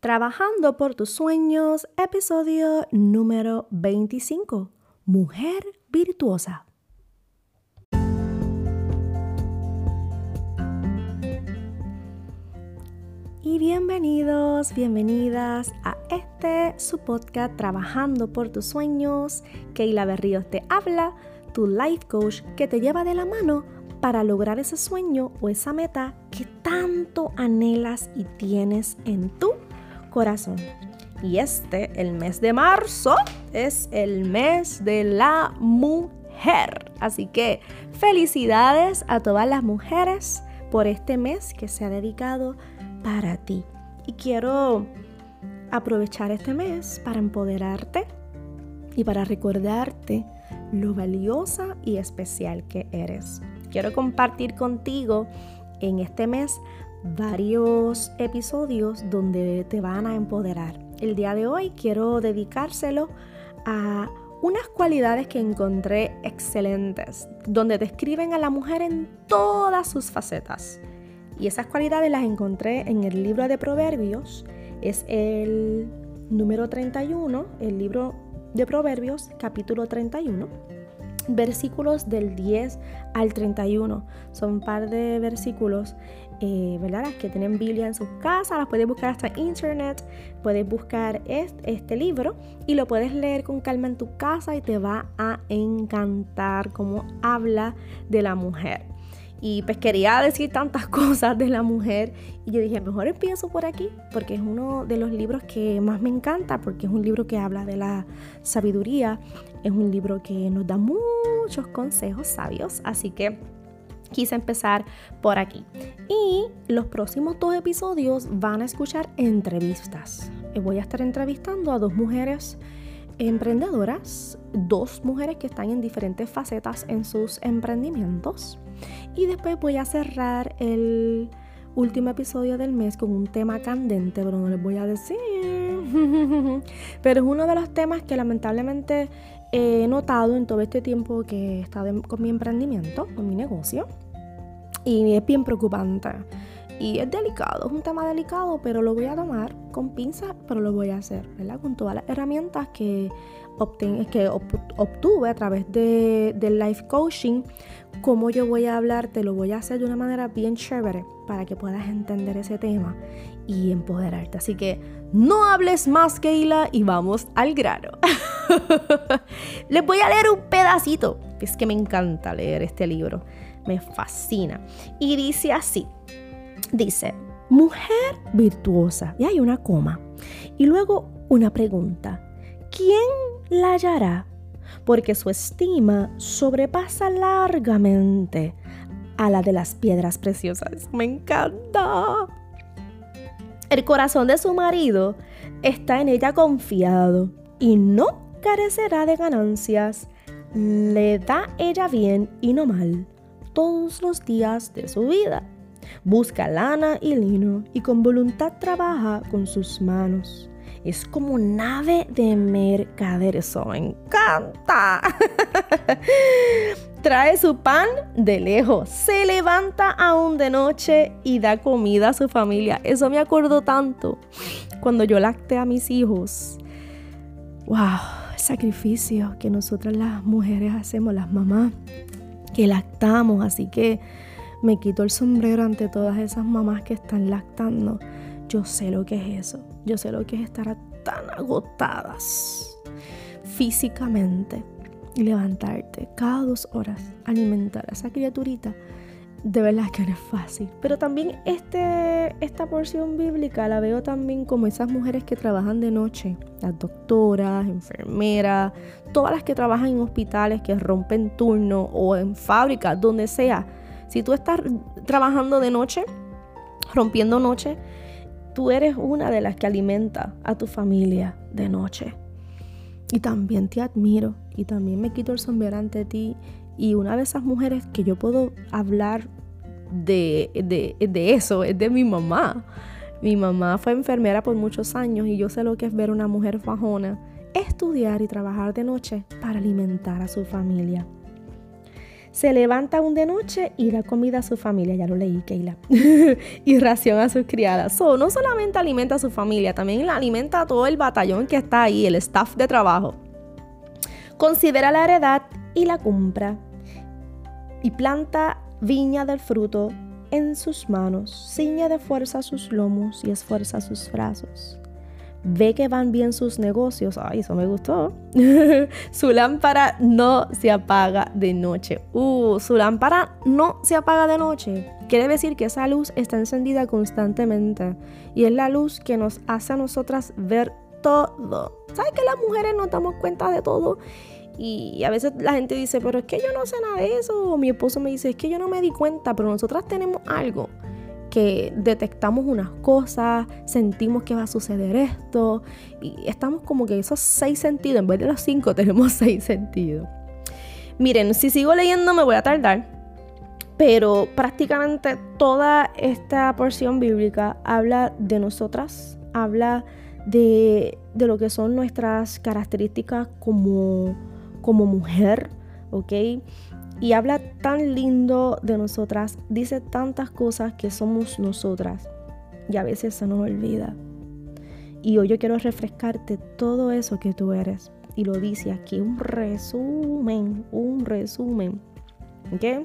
Trabajando por tus sueños, episodio número 25. Mujer virtuosa. Y bienvenidos, bienvenidas a este su podcast Trabajando por tus sueños. Keila Berríos te habla, tu life coach que te lleva de la mano para lograr ese sueño o esa meta que tanto anhelas y tienes en tu corazón. Y este, el mes de marzo, es el mes de la mujer. Así que felicidades a todas las mujeres por este mes que se ha dedicado para ti. Y quiero aprovechar este mes para empoderarte y para recordarte lo valiosa y especial que eres. Quiero compartir contigo en este mes varios episodios donde te van a empoderar. El día de hoy quiero dedicárselo a unas cualidades que encontré excelentes, donde describen a la mujer en todas sus facetas. Y esas cualidades las encontré en el libro de Proverbios, es el número 31, el libro de Proverbios, capítulo 31 versículos del 10 al 31. Son un par de versículos, eh, ¿verdad? Las que tienen Biblia en sus casas, las puedes buscar hasta internet, puedes buscar este, este libro y lo puedes leer con calma en tu casa y te va a encantar cómo habla de la mujer. Y pues quería decir tantas cosas de la mujer y yo dije, mejor empiezo por aquí, porque es uno de los libros que más me encanta, porque es un libro que habla de la sabiduría, es un libro que nos da muchos consejos sabios, así que quise empezar por aquí. Y los próximos dos episodios van a escuchar entrevistas. Voy a estar entrevistando a dos mujeres emprendedoras, dos mujeres que están en diferentes facetas en sus emprendimientos. Y después voy a cerrar el último episodio del mes con un tema candente, pero no les voy a decir. pero es uno de los temas que lamentablemente he notado en todo este tiempo que he estado con mi emprendimiento, con mi negocio. Y es bien preocupante. Y es delicado, es un tema delicado, pero lo voy a tomar con pinzas, pero lo voy a hacer, ¿verdad? Con todas las herramientas que, que obtuve a través de, del life coaching, cómo yo voy a hablar, te lo voy a hacer de una manera bien chévere para que puedas entender ese tema y empoderarte. Así que no hables más, Keila, y vamos al grano. Les voy a leer un pedacito. Es que me encanta leer este libro. Me fascina. Y dice así. Dice, mujer virtuosa. Y hay una coma. Y luego una pregunta. ¿Quién la hallará? Porque su estima sobrepasa largamente a la de las piedras preciosas. Me encanta. El corazón de su marido está en ella confiado y no carecerá de ganancias. Le da ella bien y no mal todos los días de su vida. Busca lana y lino y con voluntad trabaja con sus manos. Es como nave de mercader, eso me encanta. Trae su pan de lejos, se levanta aún de noche y da comida a su familia. Eso me acuerdo tanto cuando yo lacté a mis hijos. ¡Wow! sacrificio que nosotras las mujeres hacemos, las mamás, que lactamos. Así que me quito el sombrero ante todas esas mamás que están lactando. Yo sé lo que es eso. Yo sé lo que es estar tan agotadas físicamente y levantarte cada dos horas, alimentar a esa criaturita de verdad que no es fácil. Pero también este, esta porción bíblica la veo también como esas mujeres que trabajan de noche, las doctoras, enfermeras, todas las que trabajan en hospitales, que rompen turno o en fábricas, donde sea. Si tú estás trabajando de noche, rompiendo noche, tú eres una de las que alimenta a tu familia de noche. Y también te admiro y también me quito el sombrero ante ti y una de esas mujeres que yo puedo hablar de, de, eso es de mi mamá. Mi mamá fue enfermera por muchos años y yo sé lo que es ver una mujer fajona, estudiar y trabajar de noche para alimentar a su familia. Se levanta aún de noche y da comida a su familia, ya lo leí, Keila, y ración a sus criadas. So, no solamente alimenta a su familia, también alimenta a todo el batallón que está ahí, el staff de trabajo. Considera la heredad y la compra. Y planta viña del fruto en sus manos, ciñe de fuerza sus lomos y esfuerza sus brazos. Ve que van bien sus negocios. Ay, eso me gustó. su lámpara no se apaga de noche. Uh, su lámpara no se apaga de noche. Quiere decir que esa luz está encendida constantemente. Y es la luz que nos hace a nosotras ver todo. ¿Sabes que las mujeres nos damos cuenta de todo? Y a veces la gente dice, pero es que yo no sé nada de eso. O mi esposo me dice, es que yo no me di cuenta, pero nosotras tenemos algo detectamos unas cosas, sentimos que va a suceder esto y estamos como que esos seis sentidos, en vez de los cinco tenemos seis sentidos. Miren, si sigo leyendo me voy a tardar, pero prácticamente toda esta porción bíblica habla de nosotras, habla de, de lo que son nuestras características como como mujer, ¿ok? Y habla tan lindo de nosotras, dice tantas cosas que somos nosotras y a veces se nos olvida. Y hoy yo quiero refrescarte todo eso que tú eres. Y lo dice aquí, un resumen, un resumen, ¿ok?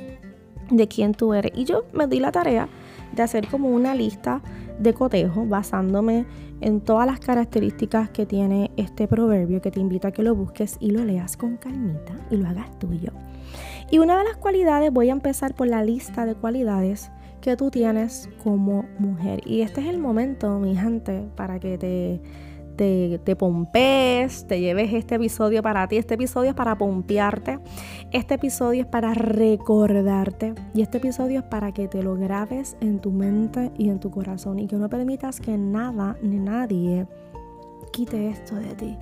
De quién tú eres. Y yo me di la tarea de hacer como una lista de cotejo basándome en todas las características que tiene este proverbio que te invito a que lo busques y lo leas con calmita y lo hagas tuyo. Y una de las cualidades, voy a empezar por la lista de cualidades que tú tienes como mujer. Y este es el momento, mi gente, para que te te, te pompees, te lleves este episodio para ti. Este episodio es para pompearte. Este episodio es para recordarte. Y este episodio es para que te lo grabes en tu mente y en tu corazón. Y que no permitas que nada ni nadie quite esto de ti.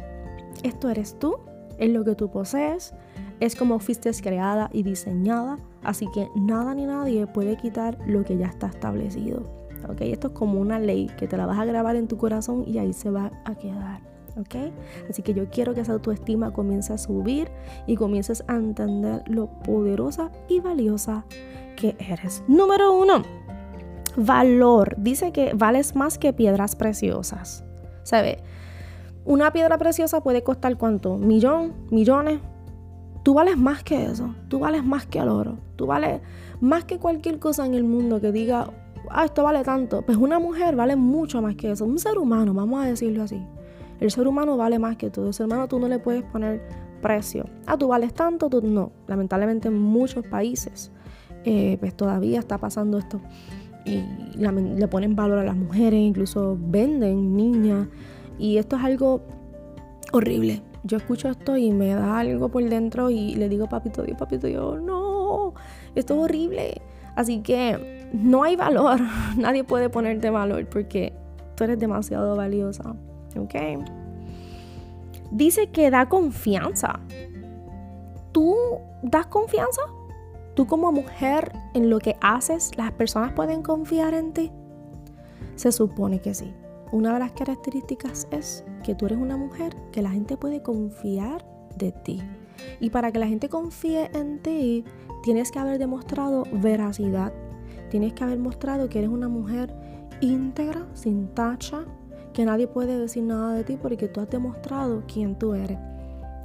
Esto eres tú, es lo que tú posees, es como fuiste creada y diseñada. Así que nada ni nadie puede quitar lo que ya está establecido. Esto es como una ley que te la vas a grabar en tu corazón y ahí se va a quedar. ¿ok? Así que yo quiero que esa autoestima comience a subir y comiences a entender lo poderosa y valiosa que eres. Número uno, valor. Dice que vales más que piedras preciosas. ¿Sabe? Una piedra preciosa puede costar cuánto? Millón, millones. Tú vales más que eso. Tú vales más que el oro. Tú vales más que cualquier cosa en el mundo que diga, ah, esto vale tanto. Pues una mujer vale mucho más que eso. Un ser humano, vamos a decirlo así. El ser humano vale más que todo. El ser humano tú no le puedes poner precio. Ah, tú vales tanto, tú no. Lamentablemente en muchos países eh, pues todavía está pasando esto. Y le ponen valor a las mujeres, incluso venden niñas. Y esto es algo horrible. Yo escucho esto y me da algo por dentro y le digo, papito Dios, papito Dios, no, esto es horrible. Así que no hay valor, nadie puede ponerte valor porque tú eres demasiado valiosa. ¿Ok? Dice que da confianza. ¿Tú das confianza? ¿Tú como mujer en lo que haces, las personas pueden confiar en ti? Se supone que sí. Una de las características es que tú eres una mujer que la gente puede confiar de ti. Y para que la gente confíe en ti, tienes que haber demostrado veracidad. Tienes que haber mostrado que eres una mujer íntegra, sin tacha, que nadie puede decir nada de ti porque tú has demostrado quién tú eres.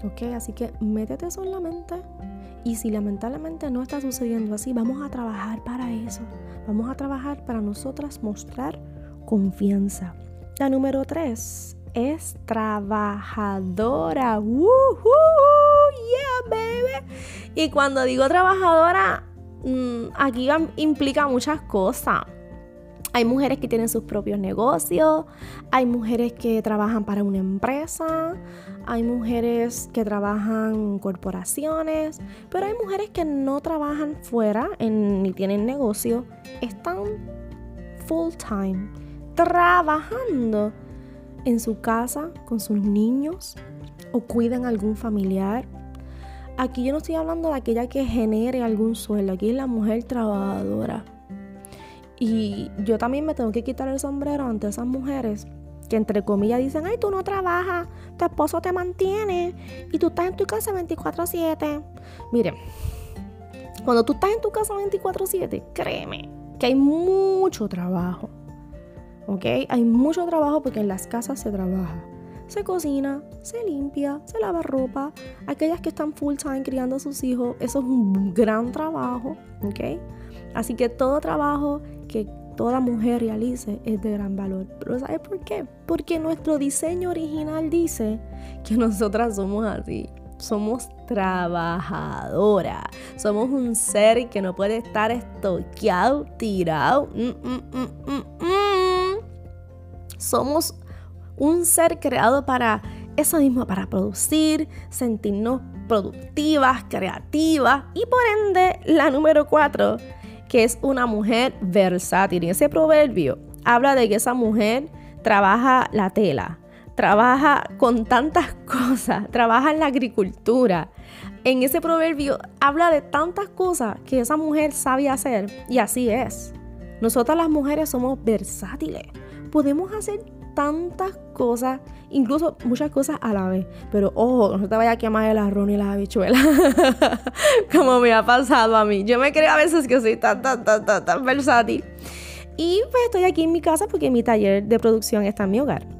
¿Ok? Así que métete eso en la mente. Y si lamentablemente no está sucediendo así, vamos a trabajar para eso. Vamos a trabajar para nosotras mostrar confianza. La número tres es trabajadora. ¡Woohoo! Yeah, baby. Y cuando digo trabajadora, mm, aquí implica muchas cosas. Hay mujeres que tienen sus propios negocios, hay mujeres que trabajan para una empresa, hay mujeres que trabajan en corporaciones, pero hay mujeres que no trabajan fuera ni tienen negocio, están full time trabajando en su casa con sus niños o cuidan a algún familiar Aquí yo no estoy hablando de aquella que genere algún sueldo, aquí es la mujer trabajadora. Y yo también me tengo que quitar el sombrero ante esas mujeres que entre comillas dicen, ay, tú no trabajas, tu esposo te mantiene y tú estás en tu casa 24/7. Miren, Cuando tú estás en tu casa 24/7, créeme que hay mucho trabajo. ¿Ok? Hay mucho trabajo porque en las casas se trabaja. Se cocina, se limpia, se lava ropa. Aquellas que están full time criando a sus hijos, eso es un gran trabajo. ¿Ok? Así que todo trabajo que toda mujer realice es de gran valor. Pero ¿sabes por qué? Porque nuestro diseño original dice que nosotras somos así. Somos trabajadora. Somos un ser que no puede estar estoqueado, tirado. Mm, mm, mm, somos un ser creado para eso mismo, para producir, sentirnos productivas, creativas y por ende la número cuatro que es una mujer versátil. Y ese proverbio habla de que esa mujer trabaja la tela, trabaja con tantas cosas, trabaja en la agricultura. En ese proverbio habla de tantas cosas que esa mujer sabe hacer y así es. Nosotras las mujeres somos versátiles. Podemos hacer tantas cosas, incluso muchas cosas a la vez. Pero ojo, no te vaya a quemar el arroz ni las habichuelas. Como me ha pasado a mí. Yo me creo a veces que soy tan, tan, tan, tan, tan versátil. Y pues estoy aquí en mi casa porque mi taller de producción está en mi hogar.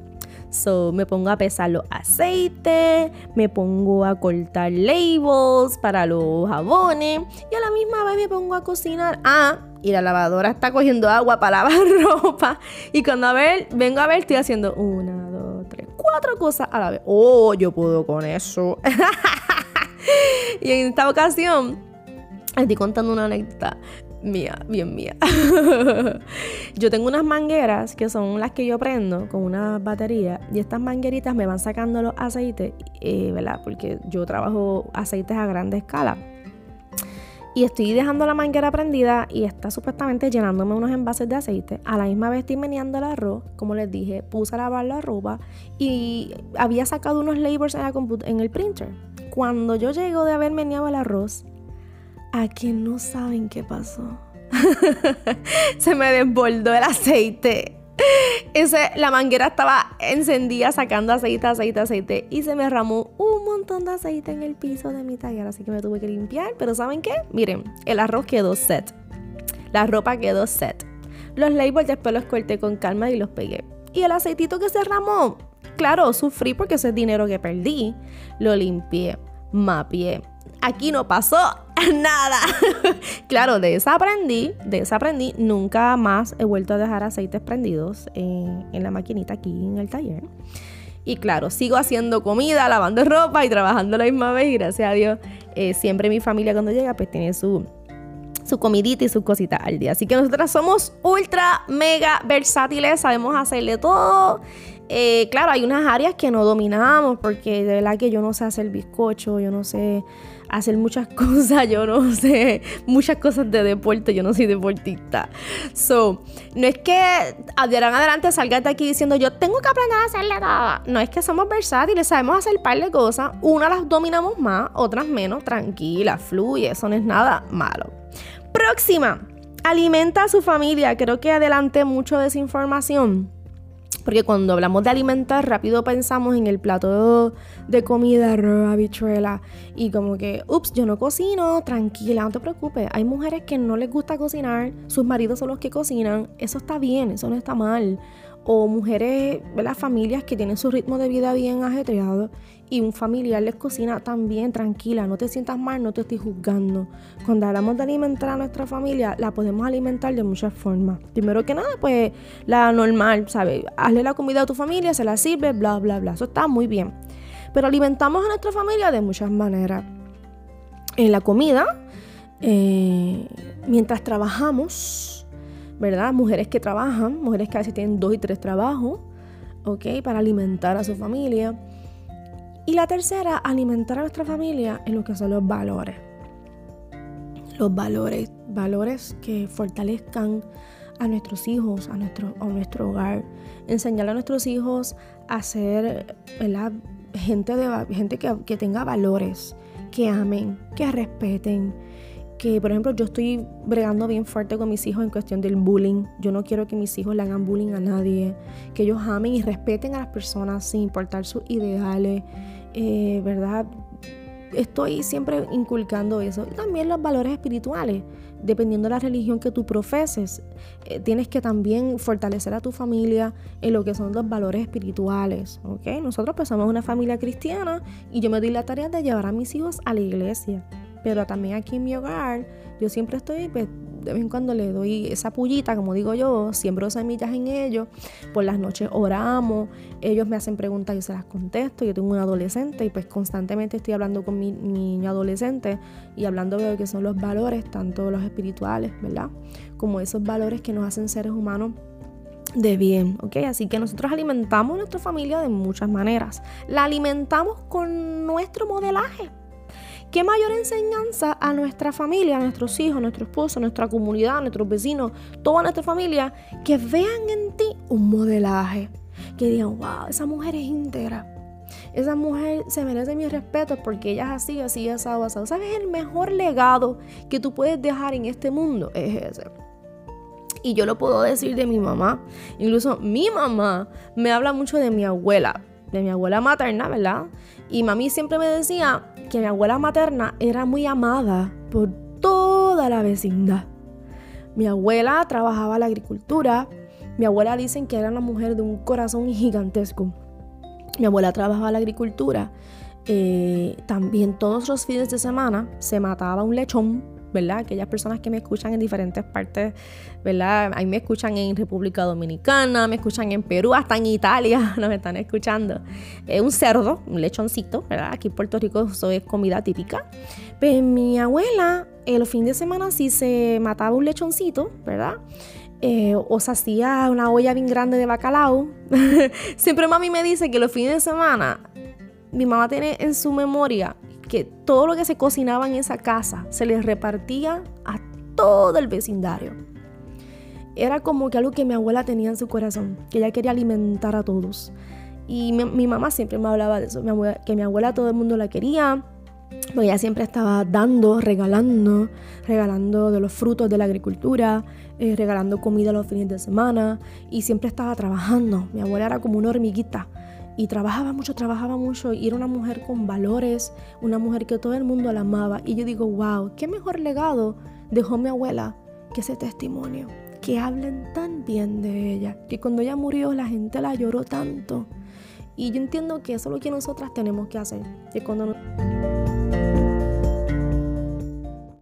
Me pongo a pesar los aceites, me pongo a cortar labels para los jabones y a la misma vez me pongo a cocinar. Ah, y la lavadora está cogiendo agua para lavar ropa. Y cuando a ver, vengo a ver, estoy haciendo una, dos, tres, cuatro cosas a la vez. Oh, yo puedo con eso. y en esta ocasión, estoy contando una anécdota mía, bien mía. yo tengo unas mangueras que son las que yo prendo con una batería y estas mangueritas me van sacando los aceites, eh, ¿verdad? Porque yo trabajo aceites a gran escala. Y estoy dejando la manguera prendida y está supuestamente llenándome unos envases de aceite. A la misma vez estoy meneando el arroz, como les dije, puse a lavar la ropa y había sacado unos labels en, en el printer. Cuando yo llego de haber meneado el arroz, a quien no saben qué pasó. Se me desbordó el aceite. Ese, la manguera estaba encendida sacando aceite, aceite, aceite y se me derramó un montón de aceite en el piso de mi taller, así que me tuve que limpiar. Pero ¿saben qué? Miren, el arroz quedó set. La ropa quedó set. Los labels después los corté con calma y los pegué. Y el aceitito que se derramó, claro, sufrí porque ese es dinero que perdí. Lo limpié, mapié. Aquí no pasó nada. claro, desaprendí, desaprendí. Nunca más he vuelto a dejar aceites prendidos en, la maquinita aquí en el taller. Y claro, sigo haciendo comida, lavando ropa y trabajando la misma vez. Y gracias a Dios, eh, siempre mi familia cuando llega, pues tiene su, su comidita y sus cositas al día. Así que nosotras somos ultra, mega versátiles, sabemos hacerle todo. Eh, claro, hay unas áreas que no dominamos porque de verdad que yo no sé hacer bizcocho, yo no sé hacer muchas cosas, yo no sé muchas cosas de deporte, yo no soy deportista. So, no es que de adelante salgas de aquí diciendo yo tengo que aprender a hacerle nada. No es que somos versátiles, sabemos hacer par de cosas, unas las dominamos más, otras menos, tranquila, fluye, eso no es nada malo. Próxima, alimenta a su familia. Creo que adelanté mucho de esa información porque cuando hablamos de alimentar, rápido pensamos en el plato de comida, arroz, habichuela. Y como que, ups, yo no cocino, tranquila, no te preocupes. Hay mujeres que no les gusta cocinar, sus maridos son los que cocinan. Eso está bien, eso no está mal o mujeres, las familias que tienen su ritmo de vida bien ajetreado y un familiar les cocina también tranquila, no te sientas mal, no te estoy juzgando. Cuando hablamos de alimentar a nuestra familia, la podemos alimentar de muchas formas. Primero que nada, pues la normal, ¿sabes? Hazle la comida a tu familia, se la sirve, bla, bla, bla. Eso está muy bien. Pero alimentamos a nuestra familia de muchas maneras. En la comida, eh, mientras trabajamos, ¿verdad? Mujeres que trabajan, mujeres que a veces tienen dos y tres trabajos, ¿ok? Para alimentar a su familia. Y la tercera, alimentar a nuestra familia en lo que son los valores. Los valores, valores que fortalezcan a nuestros hijos, a nuestro, a nuestro hogar. Enseñar a nuestros hijos a ser gente, de, gente que, que tenga valores, que amen, que respeten, que, por ejemplo, yo estoy bregando bien fuerte con mis hijos en cuestión del bullying. Yo no quiero que mis hijos le hagan bullying a nadie, que ellos amen y respeten a las personas sin importar sus ideales, eh, ¿verdad? estoy siempre inculcando eso. Y también los valores espirituales, dependiendo de la religión que tú profeses. Eh, tienes que también fortalecer a tu familia en lo que son los valores espirituales. ¿ok? Nosotros pues somos una familia cristiana y yo me doy la tarea de llevar a mis hijos a la iglesia. Pero también aquí en mi hogar, yo siempre estoy pues, de vez en cuando le doy esa pullita, como digo yo, siembro semillas en ellos. Por las noches oramos, ellos me hacen preguntas yo se las contesto. Yo tengo un adolescente y pues constantemente estoy hablando con mi, niño adolescente y hablando de lo que son los valores, tanto los espirituales, ¿verdad? Como esos valores que nos hacen seres humanos de bien, ¿ok? Así que nosotros alimentamos a nuestra familia de muchas maneras. La alimentamos con nuestro modelaje. ¿Qué mayor enseñanza a nuestra familia, a nuestros hijos, a nuestro esposo, a nuestra comunidad, a nuestros vecinos, toda nuestra familia, que vean en ti un modelaje? Que digan, wow, esa mujer es íntegra. Esa mujer se merece mi respeto porque ella es así, así, asado, asado. ¿Sabes? El mejor legado que tú puedes dejar en este mundo es ese. Y yo lo puedo decir de mi mamá. Incluso mi mamá me habla mucho de mi abuela, de mi abuela materna, ¿verdad? Y mami siempre me decía que mi abuela materna era muy amada por toda la vecindad. Mi abuela trabajaba la agricultura. Mi abuela dicen que era una mujer de un corazón gigantesco. Mi abuela trabajaba la agricultura. Eh, también todos los fines de semana se mataba un lechón ¿verdad? Aquellas personas que me escuchan en diferentes partes, ¿verdad? Ahí me escuchan en República Dominicana, me escuchan en Perú, hasta en Italia nos están escuchando. Es un cerdo, un lechoncito, ¿verdad? Aquí en Puerto Rico eso es comida típica. Pues mi abuela, el fin de semana sí se mataba un lechoncito, ¿verdad? Eh, o se hacía una olla bien grande de bacalao. Siempre mami me dice que los fines de semana mi mamá tiene en su memoria que todo lo que se cocinaba en esa casa se les repartía a todo el vecindario. Era como que algo que mi abuela tenía en su corazón, que ella quería alimentar a todos. Y mi, mamá siempre me hablaba de eso, que mi abuela todo el mundo la quería, porque ella siempre estaba dando, regalando, regalando de los frutos de la agricultura, eh, regalando comida los fines de semana y siempre estaba trabajando. Mi abuela era como una hormiguita y trabajaba mucho, trabajaba mucho y era una mujer con valores, una mujer que todo el mundo la amaba. Y yo digo, wow, qué mejor legado dejó mi abuela que ese testimonio, que hablen tan bien de ella, que cuando ella murió la gente la lloró tanto. Y yo entiendo que eso es lo que nosotras tenemos que hacer, que cuando